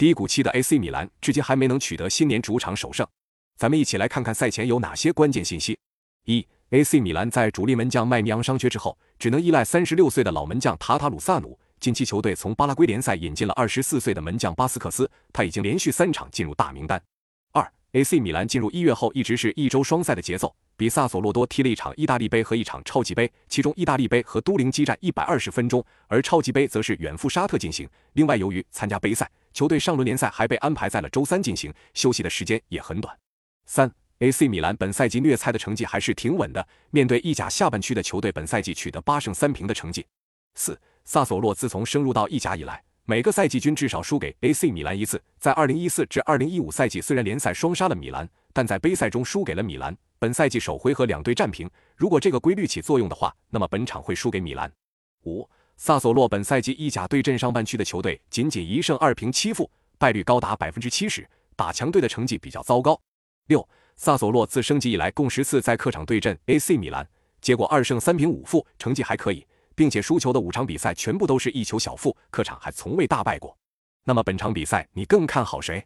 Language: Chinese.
低谷期的 AC 米兰至今还没能取得新年主场首胜。咱们一起来看看赛前有哪些关键信息。一、AC 米兰在主力门将麦尼昂伤缺之后，只能依赖三十六岁的老门将塔塔鲁萨努。近期球队从巴拉圭联赛引进了二十四岁的门将巴斯克斯，他已经连续三场进入大名单。二、AC 米兰进入一月后一直是一周双赛的节奏，比萨索洛多踢了一场意大利杯和一场超级杯，其中意大利杯和都灵激战一百二十分钟，而超级杯则是远赴沙特进行。另外，由于参加杯赛，球队上轮联赛还被安排在了周三进行，休息的时间也很短。三 AC 米兰本赛季虐菜的成绩还是挺稳的，面对意甲下半区的球队，本赛季取得八胜三平的成绩。四萨索洛自从升入到意甲以来，每个赛季均至少输给 AC 米兰一次。在2014至2015赛季，虽然联赛双杀了米兰，但在杯赛中输给了米兰。本赛季首回合两队战平，如果这个规律起作用的话，那么本场会输给米兰。五萨索洛本赛季意甲对阵上半区的球队，仅仅一胜二平七负，败率高达百分之七十，打强队的成绩比较糟糕。六，萨索洛自升级以来共十次在客场对阵 AC 米兰，结果二胜三平五负，成绩还可以，并且输球的五场比赛全部都是一球小负，客场还从未大败过。那么本场比赛你更看好谁？